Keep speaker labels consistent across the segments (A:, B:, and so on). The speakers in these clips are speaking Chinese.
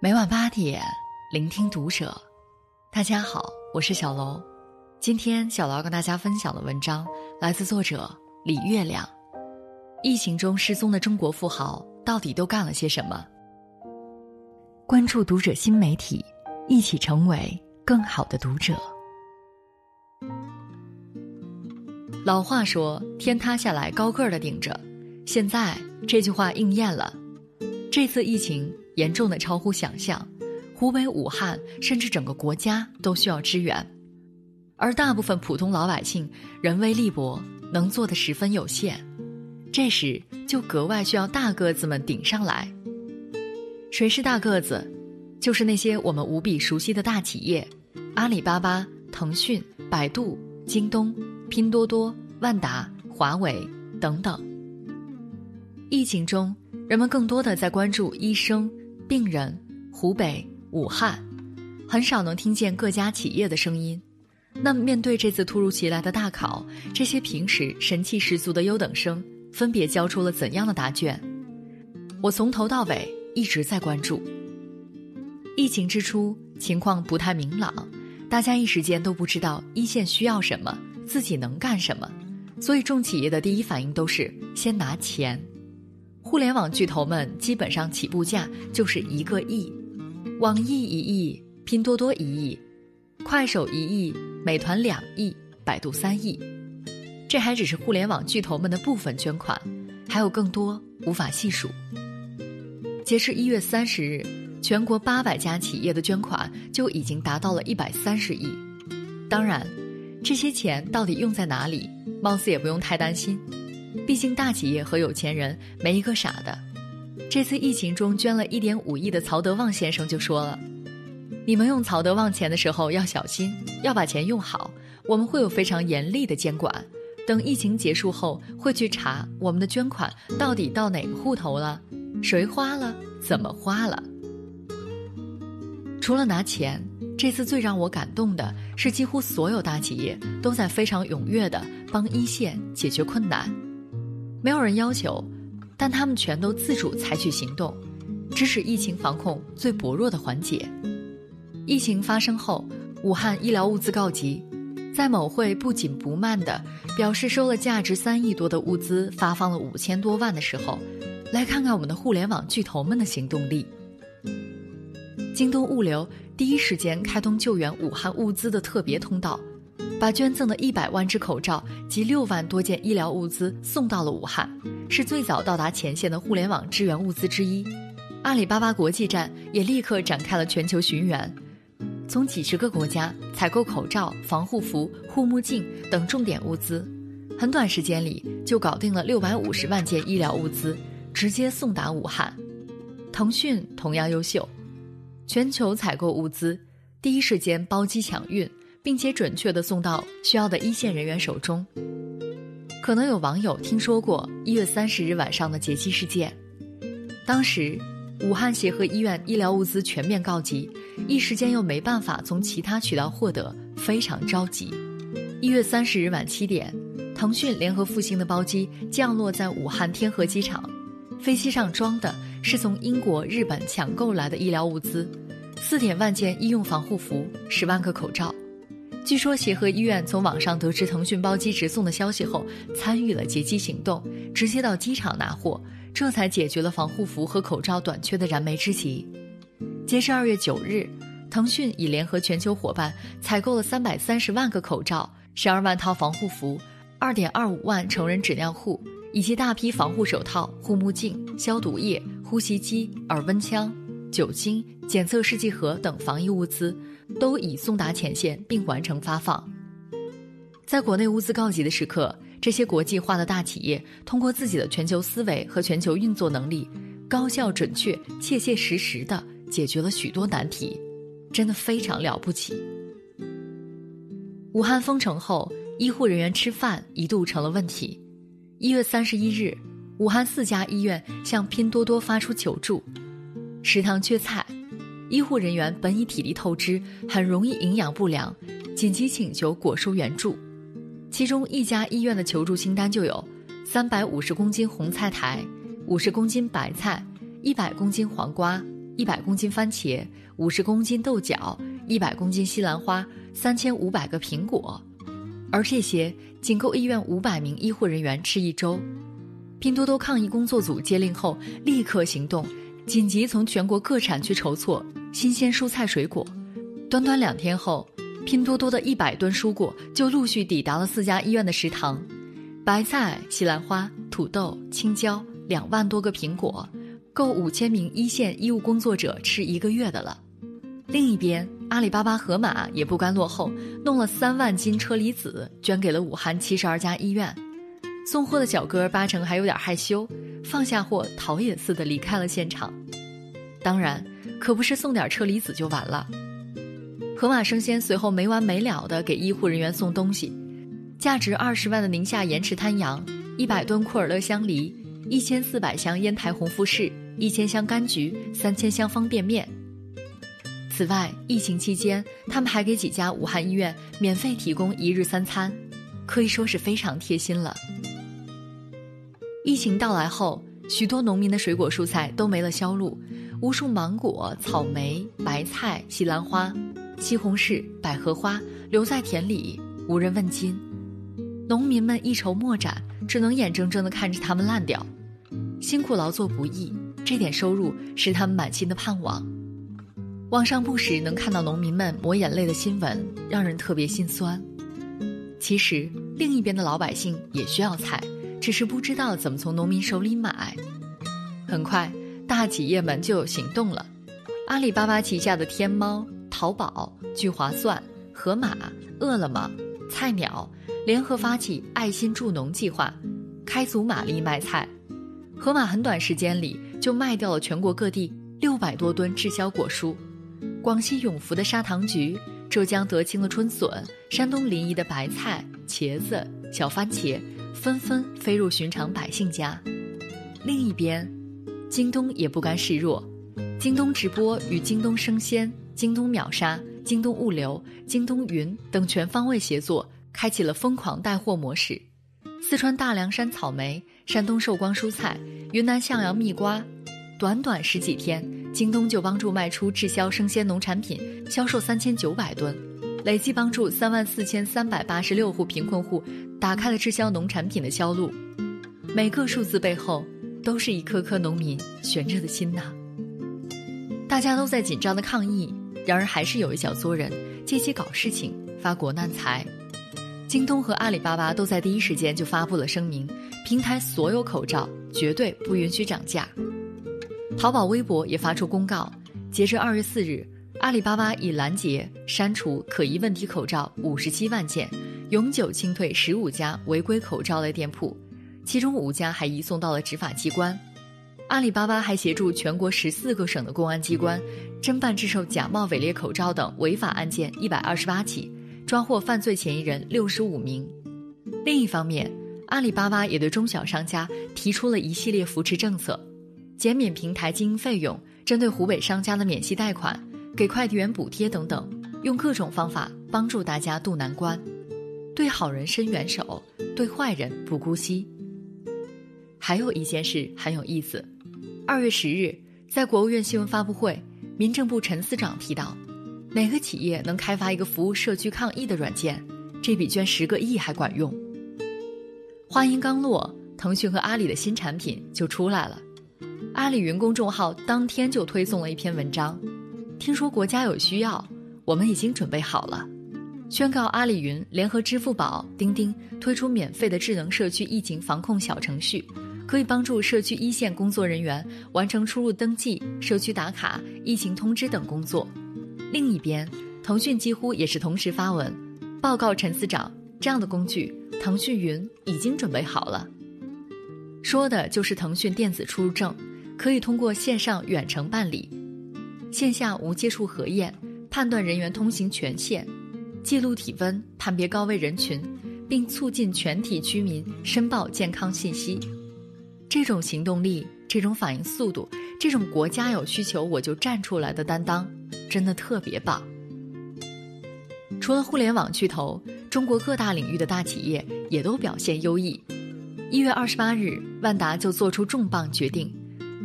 A: 每晚八点，聆听读者。大家好，我是小楼。今天小楼跟大家分享的文章来自作者李月亮。疫情中失踪的中国富豪到底都干了些什么？关注读者新媒体，一起成为更好的读者。老话说：“天塌下来，高个儿的顶着。”现在这句话应验了。这次疫情。严重的超乎想象，湖北武汉甚至整个国家都需要支援，而大部分普通老百姓人微力薄，能做的十分有限，这时就格外需要大个子们顶上来。谁是大个子？就是那些我们无比熟悉的大企业，阿里巴巴、腾讯、百度、京东、拼多多、万达、华为等等。疫情中，人们更多的在关注医生。病人，湖北武汉，很少能听见各家企业的声音。那么，面对这次突如其来的大考，这些平时神气十足的优等生分别交出了怎样的答卷？我从头到尾一直在关注。疫情之初，情况不太明朗，大家一时间都不知道一线需要什么，自己能干什么，所以众企业的第一反应都是先拿钱。互联网巨头们基本上起步价就是一个亿，网易一亿，拼多多一亿，快手一亿，美团两亿，百度三亿。这还只是互联网巨头们的部分捐款，还有更多无法细数。截至一月三十日，全国八百家企业的捐款就已经达到了一百三十亿。当然，这些钱到底用在哪里，貌似也不用太担心。毕竟大企业和有钱人没一个傻的。这次疫情中捐了一点五亿的曹德旺先生就说了：“你们用曹德旺钱的时候要小心，要把钱用好。我们会有非常严厉的监管。等疫情结束后，会去查我们的捐款到底到哪个户头了，谁花了，怎么花了。”除了拿钱，这次最让我感动的是，几乎所有大企业都在非常踊跃地帮一线解决困难。没有人要求，但他们全都自主采取行动，支持疫情防控最薄弱的环节。疫情发生后，武汉医疗物资告急，在某会不紧不慢地表示收了价值三亿多的物资，发放了五千多万的时候，来看看我们的互联网巨头们的行动力。京东物流第一时间开通救援武汉物资的特别通道。把捐赠的一百万只口罩及六万多件医疗物资送到了武汉，是最早到达前线的互联网支援物资之一。阿里巴巴国际站也立刻展开了全球寻源，从几十个国家采购口罩、防护服、护目镜等重点物资，很短时间里就搞定了六百五十万件医疗物资，直接送达武汉。腾讯同样优秀，全球采购物资，第一时间包机抢运。并且准确地送到需要的一线人员手中。可能有网友听说过一月三十日晚上的劫机事件，当时武汉协和医院医疗物资全面告急，一时间又没办法从其他渠道获得，非常着急。一月三十日晚七点，腾讯联合复兴的包机降落在武汉天河机场，飞机上装的是从英国、日本抢购来的医疗物资，四点万件医用防护服，十万个口罩。据说协和医院从网上得知腾讯包机直送的消息后，参与了劫机行动，直接到机场拿货，这才解决了防护服和口罩短缺的燃眉之急。截至二月九日，腾讯已联合全球伙伴采购了三百三十万个口罩、十二万套防护服、二点二五万成人纸尿裤，以及大批防护手套、护目镜、消毒液、呼吸机、耳温枪、酒精、检测试剂盒等防疫物资。都已送达前线并完成发放。在国内物资告急的时刻，这些国际化的大企业通过自己的全球思维和全球运作能力，高效、准确、切切实实的解决了许多难题，真的非常了不起。武汉封城后，医护人员吃饭一度成了问题。一月三十一日，武汉四家医院向拼多多发出求助，食堂缺菜。医护人员本已体力透支，很容易营养不良，紧急请求果蔬援助。其中一家医院的求助清单就有：三百五十公斤红菜苔、五十公斤白菜、一百公斤黄瓜、一百公斤番茄、五十公斤豆角、一百公斤西兰花、三千五百个苹果，而这些仅够医院五百名医护人员吃一周。拼多多抗疫工作组接令后，立刻行动，紧急从全国各产区筹措新鲜蔬菜水果。短短两天后，拼多多的一百吨蔬果就陆续抵达了四家医院的食堂。白菜、西兰花、土豆、青椒，两万多个苹果，够五千名一线医务工作者吃一个月的了。另一边，阿里巴巴盒马也不甘落后，弄了三万斤车厘子，捐给了武汉七十二家医院。送货的小哥八成还有点害羞，放下货，逃也似的离开了现场。当然，可不是送点车厘子就完了。盒马生鲜随后没完没了的给医护人员送东西。价值二十万的宁夏盐池滩羊，一百吨库尔勒香梨，一千四百箱烟台红富士，一千箱柑橘，三千箱方便面。此外，疫情期间，他们还给几家武汉医院免费提供一日三餐，可以说是非常贴心了。疫情到来后，许多农民的水果蔬菜都没了销路，无数芒果、草莓、白菜、西兰花、西红柿、百合花留在田里，无人问津。农民们一筹莫展，只能眼睁睁地看着它们烂掉。辛苦劳作不易，这点收入是他们满心的盼望。网上不时能看到农民们抹眼泪的新闻，让人特别心酸。其实，另一边的老百姓也需要菜，只是不知道怎么从农民手里买。很快，大企业们就有行动了。阿里巴巴旗下的天猫、淘宝、聚划算、盒马、饿了么、菜鸟。联合发起爱心助农计划，开足马力卖菜。盒马很短时间里就卖掉了全国各地六百多吨滞销果蔬。广西永福的砂糖橘，浙江德清的春笋，山东临沂的白菜、茄子、小番茄，纷纷飞入寻常百姓家。另一边，京东也不甘示弱，京东直播与京东生鲜、京东秒杀、京东物流、京东云等全方位协作。开启了疯狂带货模式，四川大凉山草莓、山东寿光蔬菜、云南向阳蜜瓜，短短十几天，京东就帮助卖出滞销生鲜农产品销售三千九百吨，累计帮助三万四千三百八十六户贫困户打开了滞销农产品的销路。每个数字背后，都是一颗颗农民悬着的心呐。大家都在紧张的抗议，然而还是有一小撮人借机搞事情，发国难财。京东和阿里巴巴都在第一时间就发布了声明，平台所有口罩绝对不允许涨价。淘宝微博也发出公告，截至二月四日，阿里巴巴已拦截、删除可疑问题口罩五十七万件，永久清退十五家违规口罩类店铺，其中五家还移送到了执法机关。阿里巴巴还协助全国十四个省的公安机关侦办制售假冒伪劣口罩等违法案件一百二十八起。抓获犯罪嫌疑人六十五名。另一方面，阿里巴巴也对中小商家提出了一系列扶持政策，减免平台经营费用，针对湖北商家的免息贷款，给快递员补贴等等，用各种方法帮助大家渡难关。对好人伸援手，对坏人不姑息。还有一件事很有意思，二月十日，在国务院新闻发布会，民政部陈司长提到。哪个企业能开发一个服务社区抗疫的软件，这比捐十个亿还管用。话音刚落，腾讯和阿里的新产品就出来了。阿里云公众号当天就推送了一篇文章，听说国家有需要，我们已经准备好了，宣告阿里云联合支付宝、钉钉推出免费的智能社区疫情防控小程序，可以帮助社区一线工作人员完成出入登记、社区打卡、疫情通知等工作。另一边，腾讯几乎也是同时发文，报告陈司长，这样的工具，腾讯云已经准备好了。说的就是腾讯电子出入证，可以通过线上远程办理，线下无接触核验，判断人员通行权限，记录体温，判别高危人群，并促进全体居民申报健康信息。这种行动力，这种反应速度，这种国家有需求我就站出来的担当。真的特别棒。除了互联网巨头，中国各大领域的大企业也都表现优异。一月二十八日，万达就做出重磅决定，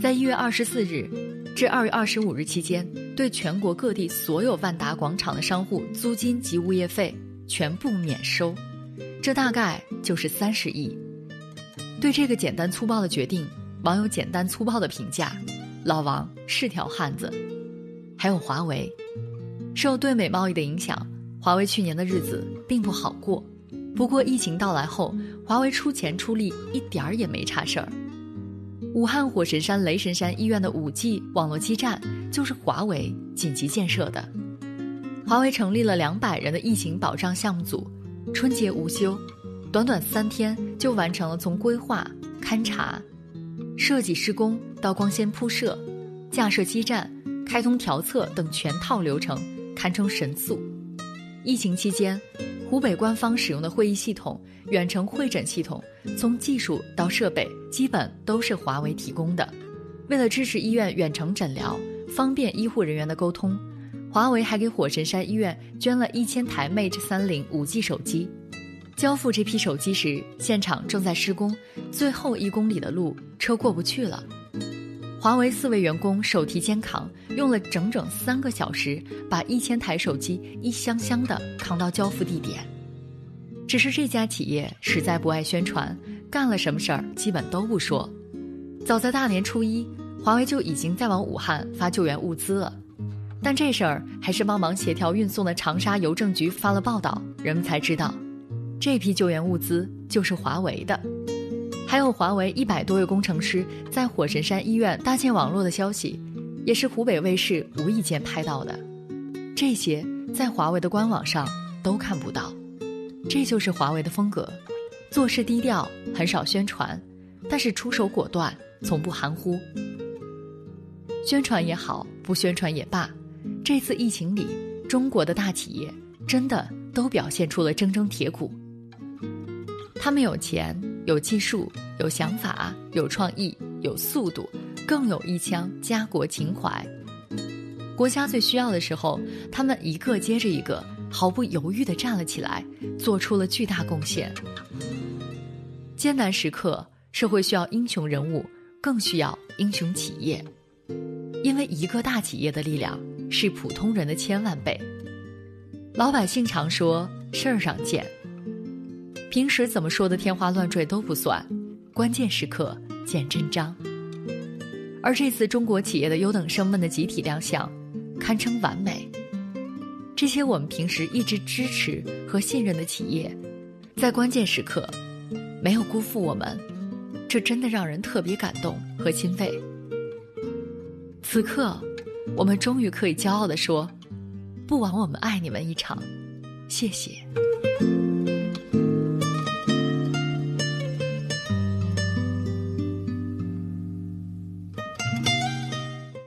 A: 在一月二十四日，至二月二十五日期间，对全国各地所有万达广场的商户租金及物业费全部免收，这大概就是三十亿。对这个简单粗暴的决定，网友简单粗暴的评价：“老王是条汉子。”还有华为，受对美贸易的影响，华为去年的日子并不好过。不过疫情到来后，华为出钱出力，一点儿也没差事儿。武汉火神山雷神山医院的五 G 网络基站就是华为紧急建设的。华为成立了两百人的疫情保障项目组，春节无休，短短三天就完成了从规划、勘察、设计施工到光纤铺设、架设基站、开通调测等全套流程，堪称神速。疫情期间，湖北官方使用的会议系统。远程会诊系统从技术到设备基本都是华为提供的。为了支持医院远程诊疗，方便医护人员的沟通，华为还给火神山医院捐了一千台 Mate 三零五 G 手机。交付这批手机时，现场正在施工，最后一公里的路车过不去了。华为四位员工手提肩扛，用了整整三个小时，把一千台手机一箱箱的扛到交付地点。只是这家企业实在不爱宣传，干了什么事儿基本都不说。早在大年初一，华为就已经在往武汉发救援物资了，但这事儿还是帮忙协调运送的长沙邮政局发了报道，人们才知道，这批救援物资就是华为的。还有华为一百多位工程师在火神山医院搭建网络的消息，也是湖北卫视无意间拍到的。这些在华为的官网上都看不到。这就是华为的风格，做事低调，很少宣传，但是出手果断，从不含糊。宣传也好，不宣传也罢，这次疫情里，中国的大企业真的都表现出了铮铮铁骨。他们有钱，有技术，有想法，有创意，有速度，更有一腔家国情怀。国家最需要的时候，他们一个接着一个。毫不犹豫地站了起来，做出了巨大贡献。艰难时刻，社会需要英雄人物，更需要英雄企业，因为一个大企业的力量是普通人的千万倍。老百姓常说事儿上见，平时怎么说的天花乱坠都不算，关键时刻见真章。而这次中国企业的优等生们的集体亮相，堪称完美。这些我们平时一直支持和信任的企业，在关键时刻没有辜负我们，这真的让人特别感动和欣慰。此刻，我们终于可以骄傲地说：“不枉我们爱你们一场，谢谢。”